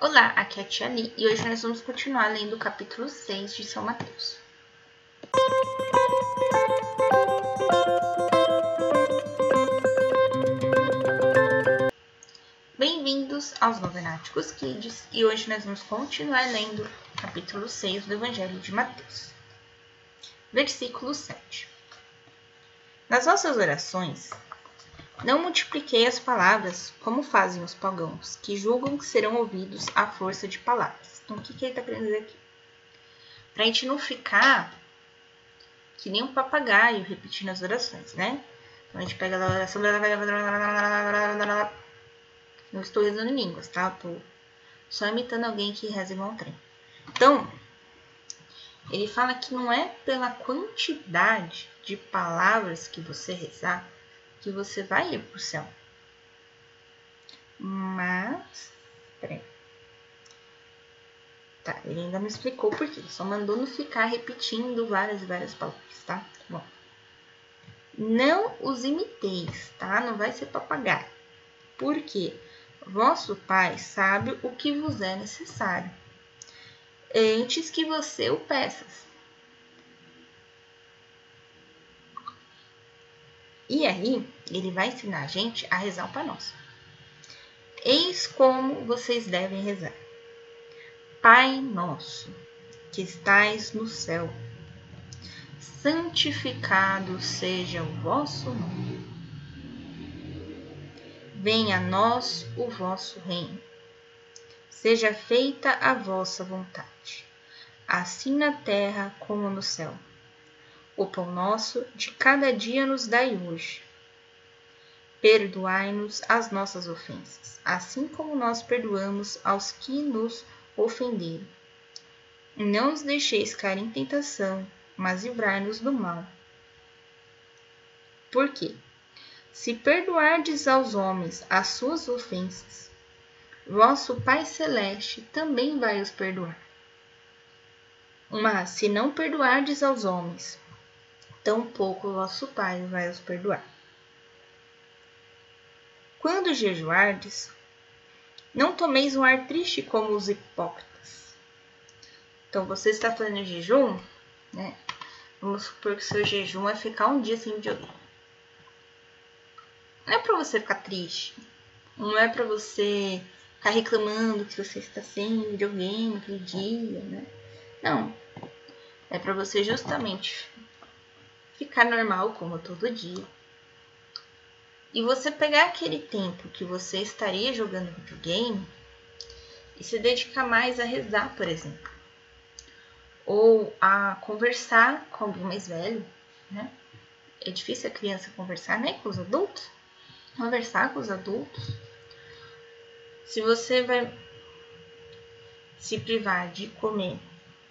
Olá, aqui é a Tia Li e hoje nós vamos continuar lendo o capítulo 6 de São Mateus. Bem-vindos aos Novenáticos Kids e hoje nós vamos continuar lendo o capítulo 6 do Evangelho de Mateus. Versículo 7 Nas vossas orações, não multipliquei as palavras como fazem os pagãos, que julgam que serão ouvidos à força de palavras. Então, o que, que ele está querendo dizer aqui? Para a gente não ficar que nem um papagaio repetindo as orações, né? Então, a gente pega a oração. Não estou rezando em línguas, tá? Estou só imitando alguém que reza igual um trem. Então, ele fala que não é pela quantidade de palavras que você rezar que você vai ir para o céu. Mas, peraí. Tá, ele ainda não explicou por quê. Só mandou não ficar repetindo várias e várias palavras, tá? Bom. Não os imiteis, tá? Não vai ser papagaio. Por quê? Vosso Pai sabe o que vos é necessário, antes que você o peças. E aí, ele vai ensinar a gente a rezar o Pai Nosso. Eis como vocês devem rezar. Pai nosso, que estais no céu, santificado seja o vosso nome. Venha a nós o vosso reino. Seja feita a vossa vontade, assim na terra como no céu. O pão nosso de cada dia nos dai hoje. Perdoai-nos as nossas ofensas, assim como nós perdoamos aos que nos ofenderam. Não nos deixeis cair em tentação, mas livrai-nos do mal. Por quê? Se perdoardes aos homens as suas ofensas, vosso Pai Celeste também vai os perdoar. Mas se não perdoardes aos homens tampouco vosso Pai vai os perdoar. Quando jejuardes, não tomeis um ar triste como os hipócritas. Então, você está fazendo jejum, né? Vamos supor que o seu jejum é ficar um dia sem videogame. Não é para você ficar triste. Não é para você ficar reclamando que você está sem videogame aquele dia, né? Não. É para você justamente ficar normal como todo dia. E você pegar aquele tempo que você estaria jogando videogame e se dedicar mais a rezar, por exemplo. Ou a conversar com alguém mais velho, né? É difícil a criança conversar, né? Com os adultos. Conversar com os adultos. Se você vai se privar de comer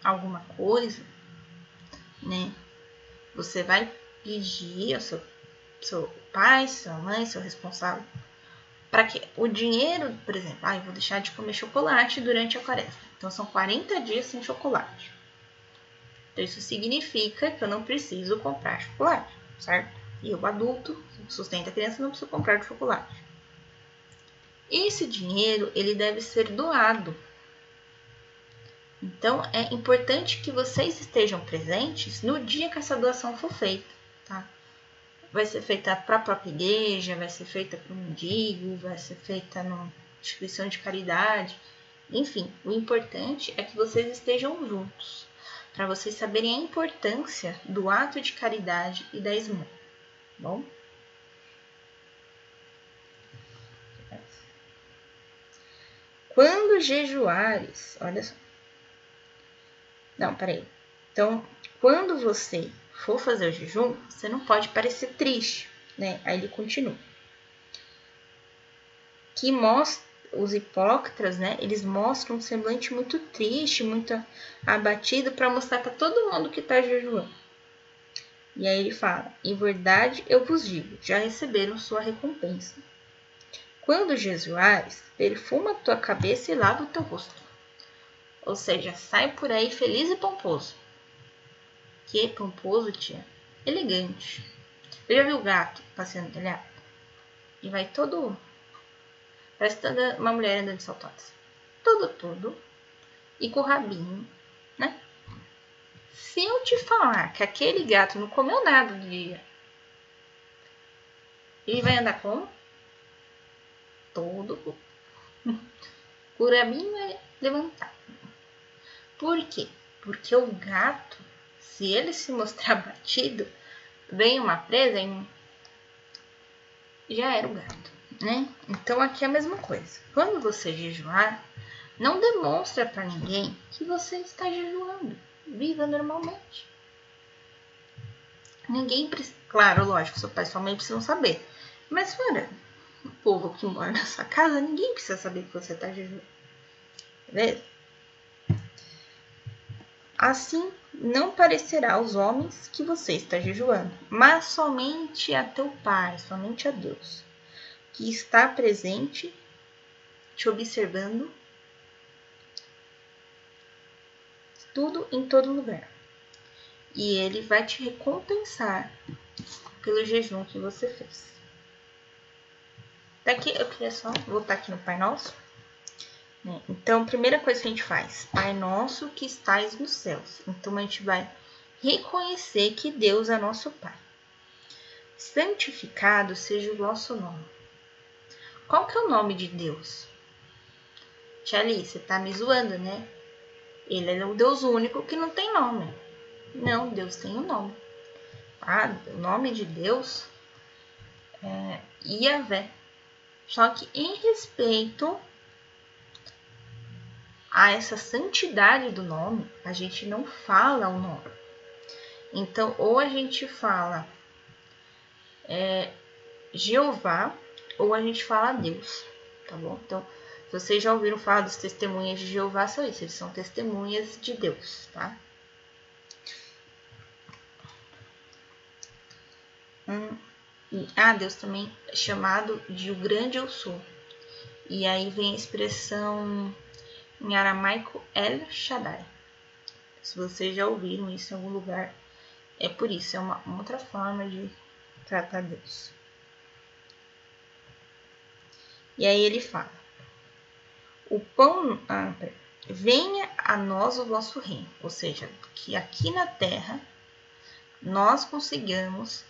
alguma coisa, né? Você vai pedir ao seu, seu pai, sua mãe, seu responsável, para que o dinheiro, por exemplo, ah, eu vou deixar de comer chocolate durante a quaresma. Então são 40 dias sem chocolate. Então isso significa que eu não preciso comprar chocolate, certo? E eu, adulto, sustenta a criança, não preciso comprar chocolate. Esse dinheiro, ele deve ser doado então, é importante que vocês estejam presentes no dia que essa doação for feita, tá? Vai ser feita para a própria igreja, vai ser feita para o mendigo, vai ser feita numa instituição de caridade. Enfim, o importante é que vocês estejam juntos, para vocês saberem a importância do ato de caridade e da esmola, bom? Quando jejuares, olha só, não, peraí. Então, quando você for fazer o jejum, você não pode parecer triste, né? Aí ele continua. Que mostra os hipócritas, né? Eles mostram um semblante muito triste, muito abatido para mostrar para todo mundo que está jejuando. E aí ele fala: Em verdade eu vos digo, já receberam sua recompensa. Quando jejuares, perfuma a tua cabeça e lava o teu rosto ou seja, sai por aí feliz e pomposo. Que pomposo, tia? Elegante. Eu já vi o gato passeando no telhado? E vai todo. Parece toda uma mulher andando de saltotes. tudo, tudo, e com o rabinho, né? Se eu te falar que aquele gato não comeu nada do dia, ele vai andar como? Todo. O rabinho vai levantar. Por quê? Porque o gato, se ele se mostrar batido, vem uma presa e já era o gato, né? Então aqui é a mesma coisa. Quando você jejuar, não demonstra para ninguém que você está jejuando. Viva normalmente. Ninguém precisa. Claro, lógico, seu pai e sua mãe precisam saber. Mas fora o povo que mora na sua casa, ninguém precisa saber que você está jejuando. Beleza? Assim não parecerá aos homens que você está jejuando, mas somente a teu Pai, somente a Deus, que está presente, te observando tudo em todo lugar. E ele vai te recompensar pelo jejum que você fez. Daqui eu queria só voltar aqui no Pai Nosso. Então, primeira coisa que a gente faz, Pai Nosso que estais nos céus. Então, a gente vai reconhecer que Deus é nosso Pai. Santificado seja o vosso nome. Qual que é o nome de Deus? Tia Ali, você tá me zoando, né? Ele é o Deus único que não tem nome. Não, Deus tem um nome. Ah, o nome de Deus é Iavé. Só que em respeito a essa santidade do nome, a gente não fala o nome. Então, ou a gente fala é, Jeová, ou a gente fala Deus, tá bom? Então, vocês já ouviram falar dos testemunhas de Jeová, são isso, eles são testemunhas de Deus, tá? Hum, ah, Deus também é chamado de o grande eu sou. E aí vem a expressão em aramaico El Shaddai. Se vocês já ouviram isso em algum lugar, é por isso, é uma, uma outra forma de tratar Deus. E aí ele fala: o pão. Ah, venha a nós o vosso reino. Ou seja, que aqui na terra nós consigamos,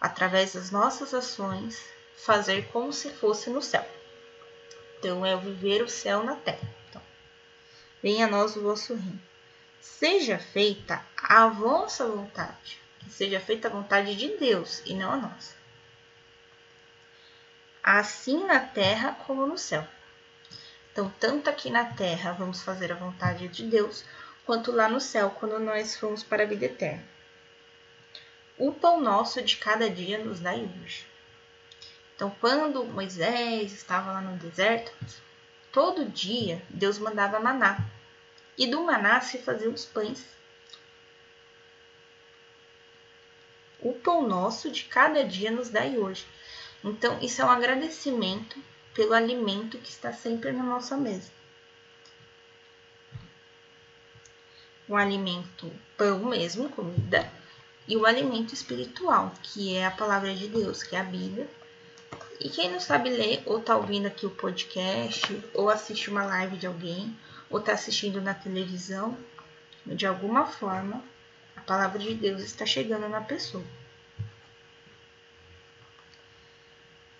através das nossas ações, fazer como se fosse no céu. Então, é o viver o céu na terra. Venha a nós o vosso reino. Seja feita a vossa vontade. Que seja feita a vontade de Deus e não a nossa. Assim na terra como no céu. Então, tanto aqui na terra vamos fazer a vontade de Deus, quanto lá no céu, quando nós formos para a vida eterna. O pão nosso de cada dia nos dai hoje. Então, quando Moisés estava lá no deserto, todo dia Deus mandava maná. E do maná se faziam os pães. O pão nosso de cada dia nos dai hoje. Então, isso é um agradecimento pelo alimento que está sempre na nossa mesa. O alimento pão mesmo, comida, e o alimento espiritual, que é a palavra de Deus, que é a Bíblia. E quem não sabe ler, ou tá ouvindo aqui o podcast, ou assiste uma live de alguém, ou tá assistindo na televisão, de alguma forma, a palavra de Deus está chegando na pessoa.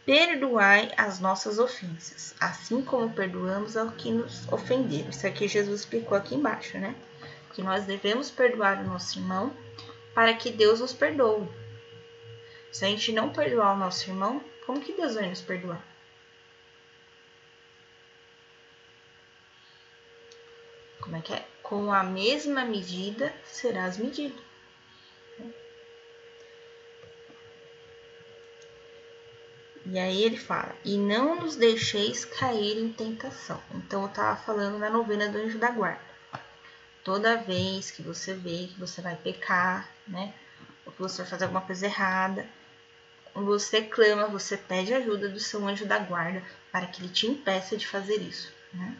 Perdoai as nossas ofensas, assim como perdoamos ao que nos ofenderam. Isso aqui Jesus explicou aqui embaixo, né? Que nós devemos perdoar o nosso irmão para que Deus nos perdoe. Se a gente não perdoar o nosso irmão, como que Deus vai nos perdoar? Como é que é? Com a mesma medida serás medido. E aí ele fala: E não nos deixeis cair em tentação. Então eu estava falando na novena do anjo da guarda. Toda vez que você vê que você vai pecar, né? Ou que você vai fazer alguma coisa errada, você clama, você pede ajuda do seu anjo da guarda para que ele te impeça de fazer isso, né?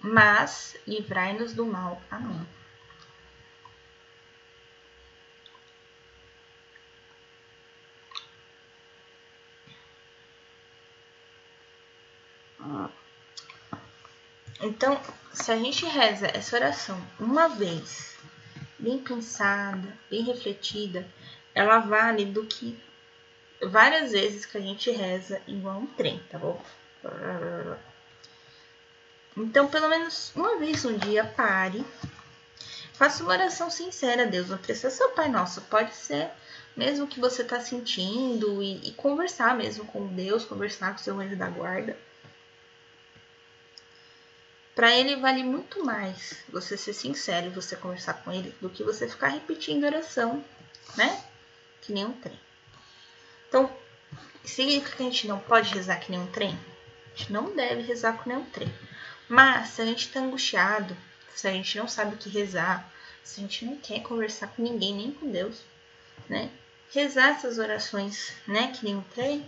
Mas livrai-nos do mal. Amém. Então, se a gente reza essa oração uma vez, bem pensada, bem refletida, ela vale do que várias vezes que a gente reza igual um trem, tá bom? Então, pelo menos uma vez um dia, pare. Faça uma oração sincera a Deus. Não precisa ser o Pai Nosso. Pode ser mesmo que você está sentindo e, e, conversar mesmo com Deus, conversar com seu anjo da guarda. Para ele vale muito mais você ser sincero e você conversar com ele do que você ficar repetindo oração, né? Que nem um trem. Então, significa que a gente não pode rezar que nem um trem? A gente não deve rezar com nem um trem. Mas se a gente está angustiado, se a gente não sabe o que rezar, se a gente não quer conversar com ninguém, nem com Deus, né? Rezar essas orações, né, que nem o trem,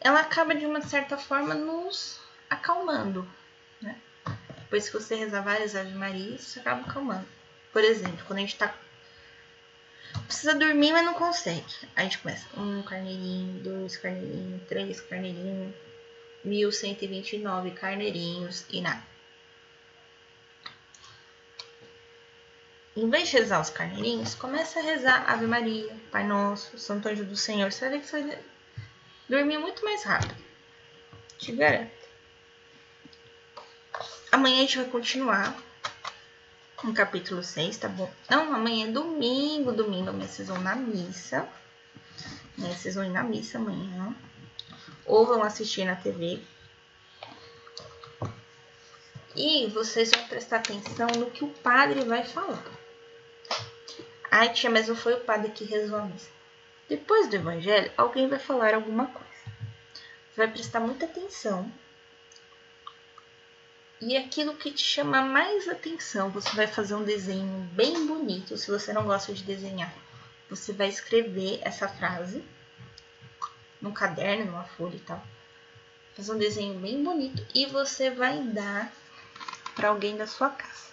ela acaba de uma certa forma nos acalmando? Depois que você rezar várias Ave Marias, isso acaba acalmando. Por exemplo, quando a gente tá precisa dormir, mas não consegue. Aí a gente começa um carneirinho, dois carneirinhos, três carneirinhos, 1129 carneirinhos e nada. Em vez de rezar os carneirinhos, começa a rezar Ave Maria, Pai Nosso, Santo Anjo do Senhor. Você vai ver que você vai dormir muito mais rápido. Te garanto. Amanhã a gente vai continuar no capítulo 6, tá bom? Não, amanhã é domingo, domingo amanhã vocês vão na missa. Né? Vocês vão ir na missa amanhã ou vão assistir na TV. E vocês vão prestar atenção no que o padre vai falar. Ai, tia, mas não foi o padre que rezou a missa. Depois do evangelho, alguém vai falar alguma coisa. Você vai prestar muita atenção. E aquilo que te chama mais atenção, você vai fazer um desenho bem bonito. Se você não gosta de desenhar, você vai escrever essa frase num caderno, numa folha e tal. Fazer um desenho bem bonito e você vai dar para alguém da sua casa.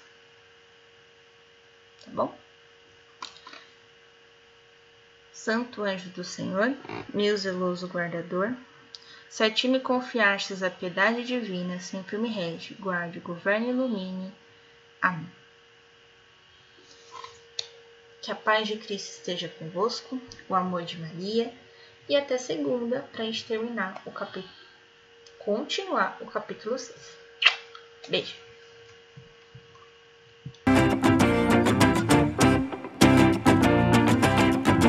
Tá bom? Santo anjo do Senhor, meu zeloso guardador, se a ti me confiastes a piedade divina, sempre me rege, guarde, governe e ilumine. Amém. Que a paz de Cristo esteja convosco, o amor de Maria e até segunda para a gente terminar o capítulo, continuar o capítulo 6. Beijo!